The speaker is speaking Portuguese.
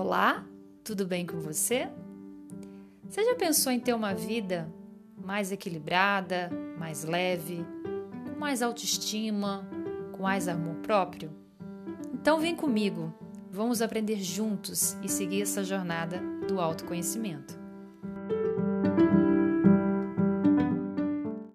Olá, tudo bem com você? Você já pensou em ter uma vida mais equilibrada, mais leve, com mais autoestima, com mais amor próprio? Então vem comigo, vamos aprender juntos e seguir essa jornada do autoconhecimento.